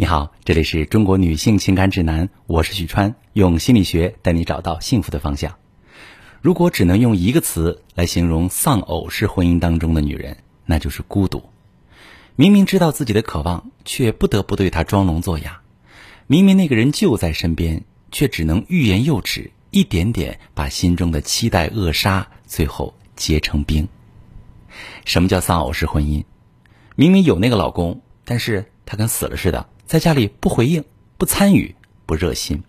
你好，这里是中国女性情感指南，我是许川，用心理学带你找到幸福的方向。如果只能用一个词来形容丧偶式婚姻当中的女人，那就是孤独。明明知道自己的渴望，却不得不对他装聋作哑；明明那个人就在身边，却只能欲言又止，一点点把心中的期待扼杀，最后结成冰。什么叫丧偶式婚姻？明明有那个老公，但是他跟死了似的。在家里不回应、不参与、不热心。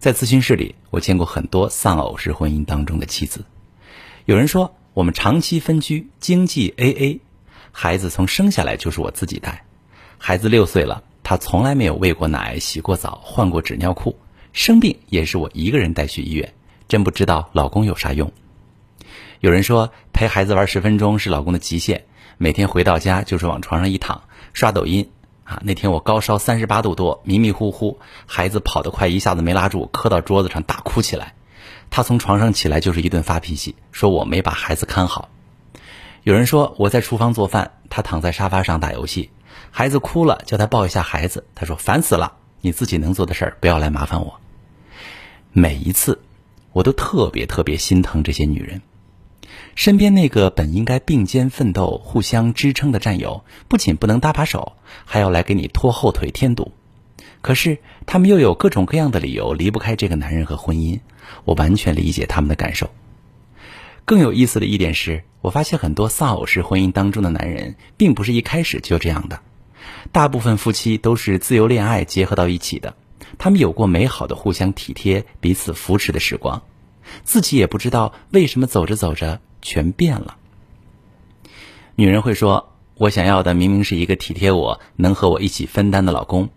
在咨询室里，我见过很多丧偶式婚姻当中的妻子。有人说，我们长期分居，经济 AA，孩子从生下来就是我自己带。孩子六岁了，他从来没有喂过奶、洗过澡、换过纸尿裤，生病也是我一个人带去医院。真不知道老公有啥用。有人说，陪孩子玩十分钟是老公的极限，每天回到家就是往床上一躺，刷抖音。啊，那天我高烧三十八度多，迷迷糊糊，孩子跑得快，一下子没拉住，磕到桌子上大哭起来。他从床上起来就是一顿发脾气，说我没把孩子看好。有人说我在厨房做饭，他躺在沙发上打游戏，孩子哭了，叫他抱一下孩子，他说烦死了，你自己能做的事儿不要来麻烦我。每一次，我都特别特别心疼这些女人。身边那个本应该并肩奋斗、互相支撑的战友，不仅不能搭把手，还要来给你拖后腿、添堵。可是他们又有各种各样的理由离不开这个男人和婚姻，我完全理解他们的感受。更有意思的一点是，我发现很多丧偶式婚姻当中的男人，并不是一开始就这样的，大部分夫妻都是自由恋爱结合到一起的，他们有过美好的互相体贴、彼此扶持的时光。自己也不知道为什么走着走着全变了。女人会说：“我想要的明明是一个体贴我、能和我一起分担的老公，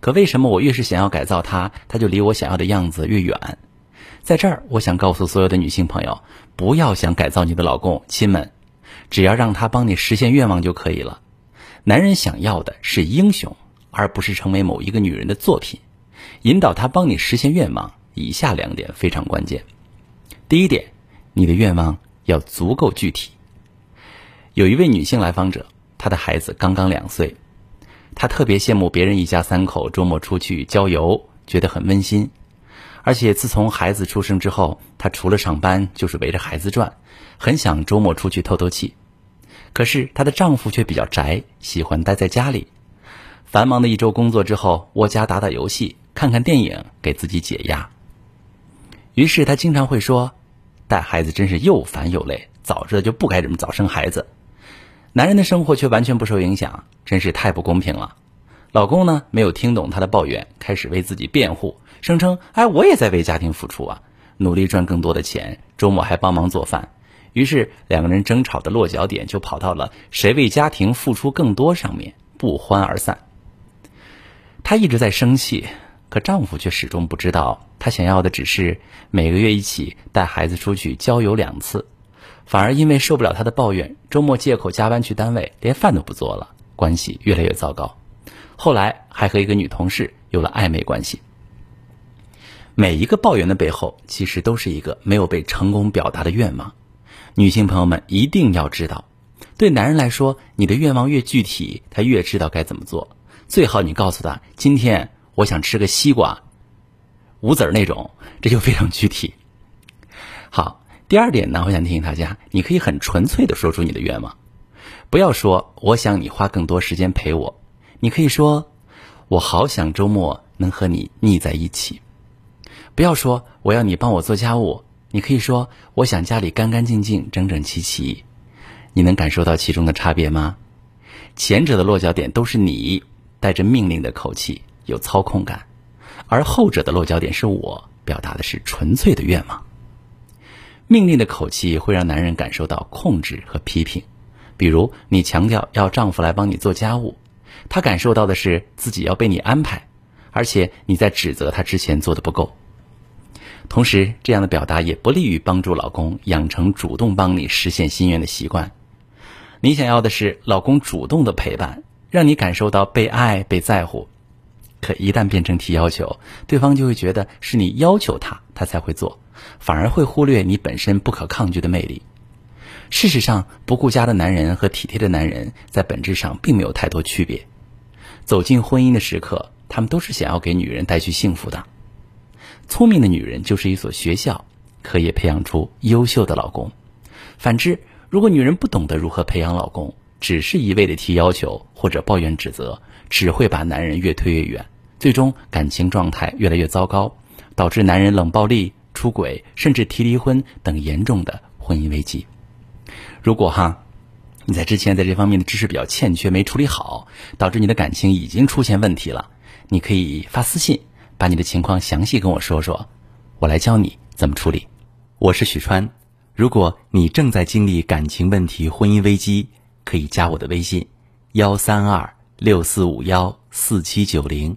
可为什么我越是想要改造他，他就离我想要的样子越远？”在这儿，我想告诉所有的女性朋友：不要想改造你的老公，亲们，只要让他帮你实现愿望就可以了。男人想要的是英雄，而不是成为某一个女人的作品。引导他帮你实现愿望，以下两点非常关键。第一点，你的愿望要足够具体。有一位女性来访者，她的孩子刚刚两岁，她特别羡慕别人一家三口周末出去郊游，觉得很温馨。而且自从孩子出生之后，她除了上班就是围着孩子转，很想周末出去透透气。可是她的丈夫却比较宅，喜欢待在家里。繁忙的一周工作之后，窝家打打游戏，看看电影，给自己解压。于是她经常会说。带孩子真是又烦又累，早知道就不该这么早生孩子。男人的生活却完全不受影响，真是太不公平了。老公呢，没有听懂她的抱怨，开始为自己辩护，声称：“哎，我也在为家庭付出啊，努力赚更多的钱，周末还帮忙做饭。”于是两个人争吵的落脚点就跑到了谁为家庭付出更多上面，不欢而散。她一直在生气。可丈夫却始终不知道，他想要的只是每个月一起带孩子出去郊游两次，反而因为受不了他的抱怨，周末借口加班去单位，连饭都不做了，关系越来越糟糕。后来还和一个女同事有了暧昧关系。每一个抱怨的背后，其实都是一个没有被成功表达的愿望。女性朋友们一定要知道，对男人来说，你的愿望越具体，他越知道该怎么做。最好你告诉他，今天。我想吃个西瓜，无籽儿那种，这就非常具体。好，第二点呢，我想提醒大家，你可以很纯粹的说出你的愿望，不要说我想你花更多时间陪我，你可以说我好想周末能和你腻在一起。不要说我要你帮我做家务，你可以说我想家里干干净净、整整齐齐。你能感受到其中的差别吗？前者的落脚点都是你带着命令的口气。有操控感，而后者的落脚点是我表达的是纯粹的愿望。命令的口气会让男人感受到控制和批评，比如你强调要丈夫来帮你做家务，他感受到的是自己要被你安排，而且你在指责他之前做的不够。同时，这样的表达也不利于帮助老公养成主动帮你实现心愿的习惯。你想要的是老公主动的陪伴，让你感受到被爱、被在乎。可一旦变成提要求，对方就会觉得是你要求他，他才会做，反而会忽略你本身不可抗拒的魅力。事实上，不顾家的男人和体贴的男人在本质上并没有太多区别。走进婚姻的时刻，他们都是想要给女人带去幸福的。聪明的女人就是一所学校，可以培养出优秀的老公。反之，如果女人不懂得如何培养老公，只是一味的提要求或者抱怨指责，只会把男人越推越远，最终感情状态越来越糟糕，导致男人冷暴力、出轨，甚至提离婚等严重的婚姻危机。如果哈，你在之前在这方面的知识比较欠缺，没处理好，导致你的感情已经出现问题了，你可以发私信，把你的情况详细跟我说说，我来教你怎么处理。我是许川，如果你正在经历感情问题、婚姻危机，可以加我的微信：幺三二六四五幺四七九零，